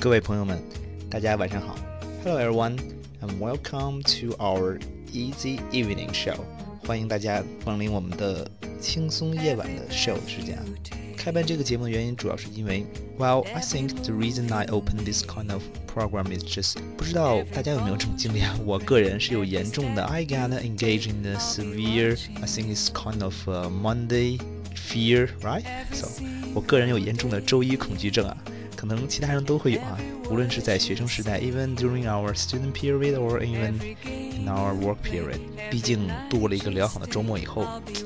各位朋友们，大家晚上好。Hello everyone, and welcome to our easy evening show. 欢迎大家光临我们的轻松夜晚的 show 时间啊。开办这个节目的原因主要是因为，Well, I think the reason I opened this kind of program is just 不知道大家有没有这种经历啊？我个人是有严重的，I gotta engage in the severe. I think it's kind of a Monday fear, right? So 我个人有严重的周一恐惧症啊。 可能其他人都会有啊，无论是在学生时代，even during our student period or even in our work period。毕竟度过了一个良好的周末以后，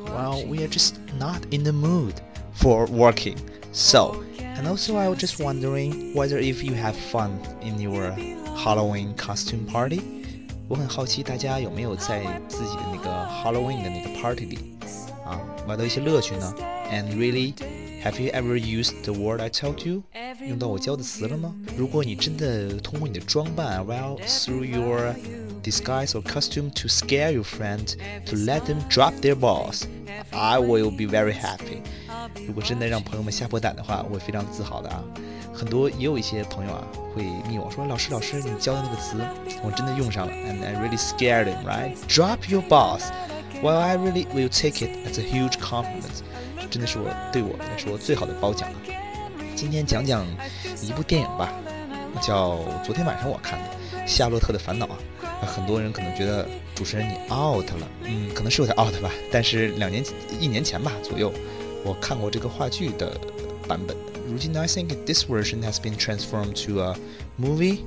well we are just not in the mood for working. So and also I was just wondering whether if you have fun in your Halloween costume party。我很好奇大家有没有在自己的那个 Halloween 的那个 party 里啊玩到一些乐趣呢？And really。Have you ever used the word I told you？ 用到我教的词了吗？如果你真的通过你的装扮，well through your disguise or costume to scare your friend to let them drop their balls，I will be very happy。如果真的让朋友们吓破胆的话，我会非常自豪的啊。很多也有一些朋友啊会密我说老师老师你教的那个词我真的用上了，and I really scared him right？Drop your balls。Well, I really will take it as a huge compliment. 真的是我对我来说最好的褒奖了。今天讲讲一部电影吧，叫昨天晚上我看的《夏洛特的烦恼》啊。很多人可能觉得主持人你 out 了，嗯，可能是有点 out 吧。但是两年一年前吧左右，我看过这个话剧的版本。如今呢，I think this version has been transformed to a movie,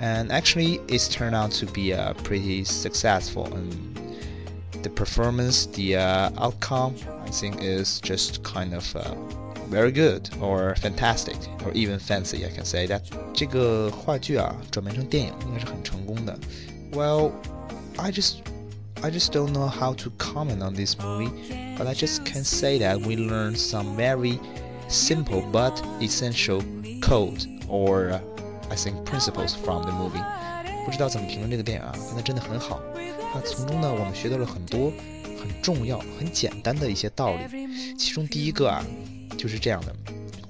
and actually it's turned out to be a pretty successful and the performance, the uh, outcome, I think is just kind of uh, very good or fantastic or even fancy. I can say that 这个话剧啊转变成电影应该是很成功的。Well, I just I just don't know how to comment on this movie, but I just can say that we learned some very simple but essential code or uh, I think principles from the movie. 不知道怎么评论这个电影啊，但它真的很好。那从中呢，我们学到了很多很重要、很简单的一些道理。其中第一个啊， 就是这样的：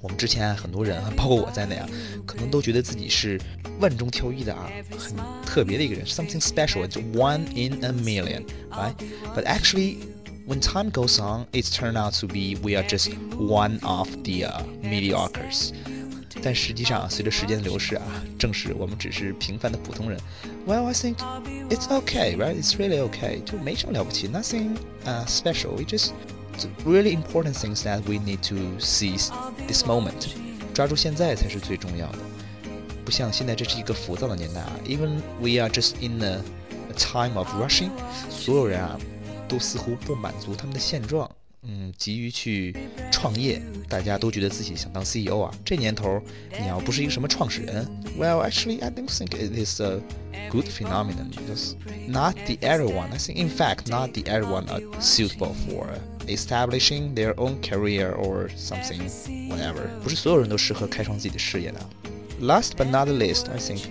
我们之前很多人，包括我在内啊，可能都觉得自己是万中挑一的啊，很特别的一个人，something special，就 one in a million，right？But actually, when time goes on, it's turned out to be we are just one of the uh, mediocres. 但实际上，随着时间的流逝啊，正是我们只是平凡的普通人。Well, I think it's okay, right? It's really okay，就没什么了不起，nothing uh special. We just really important things that we need to seize this moment，抓住现在才是最重要的。不像现在这是一个浮躁的年代啊，even we are just in a, a time of rushing，所有人啊都似乎不满足他们的现状。 嗯，急于去创业，大家都觉得自己想当 CEO 啊。这年头，你要不是一个什么创始人，Well, actually, I don't think it is a good phenomenon because not the everyone. I think, in fact, not the everyone are suitable for establishing their own career or something, whatever. 不是所有人都适合开创自己的事业的。Last but not least, I think，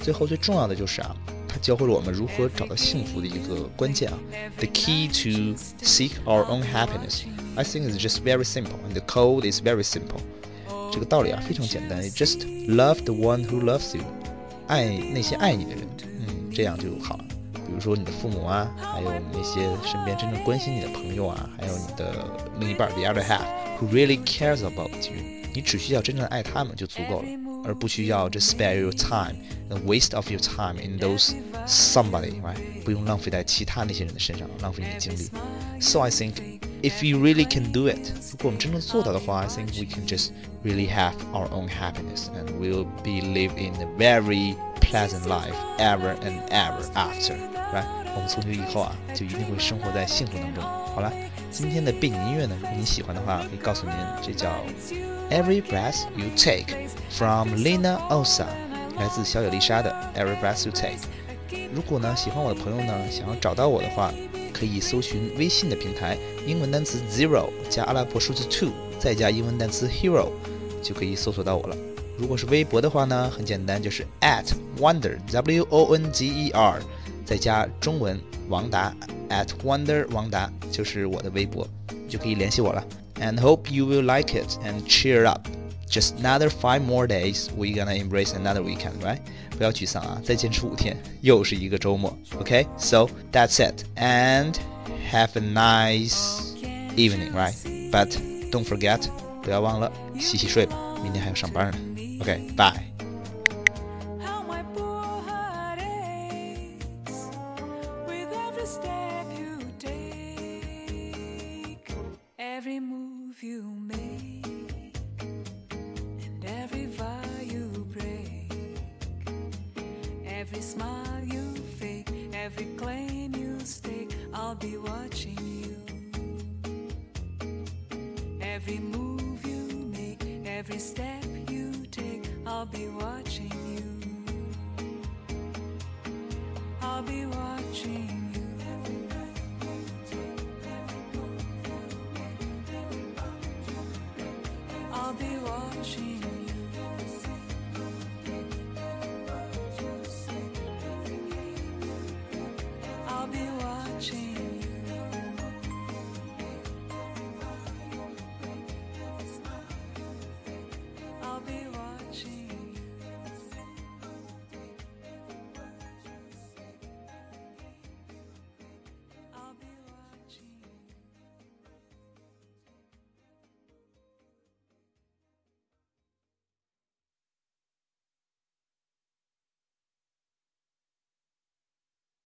最后最重要的就是啊。 教会了我们如何找到幸福的一个关键啊。The key to seek our own happiness, I think, is just very simple, and the code is very simple. 这个道理啊非常简单，just love the one who loves you，爱那些爱你的人，嗯，这样就好了。比如说你的父母啊，还有那些身边真正关心你的朋友啊，还有你的另一半，the other half who really cares about you，你只需要真正爱他们就足够了。而不需要 just spare your time and waste of your time in those somebody right 不用浪费在其他那些人的身上，浪费你的精力。So I think if you really can do it，如果我们真正做到的话，I think we can just really have our own happiness and we'll be live in a very pleasant life ever and ever after right 我们从今以后啊，就一定会生活在幸福当中。好了，今天的背景音乐呢，如果你喜欢的话，可以告诉您，这叫 Every Breath You Take from Lina Osa，来自小野丽莎的 Every Breath You Take。如果呢喜欢我的朋友呢，想要找到我的话，可以搜寻微信的平台，英文单词 zero 加阿拉伯数字 two，再加英文单词 hero，就可以搜索到我了。如果是微博的话呢，很简单，就是 at wonder w o n g e r，再加中文王达 at wonder 王达，就是我的微博，就可以联系我了。and hope you will like it and cheer up. Just another five more days, we're gonna embrace another weekend, right? 不要沮丧啊，再坚持五天，又是一个周末。Okay, so that's it, and have a nice evening, right? But don't forget，不要忘了洗洗睡吧，明天还要上班呢。Okay, bye. every smile you fake, every claim you stake, I'll be watching you. Every move you make, every step you take, I'll be watching you. I'll be watching.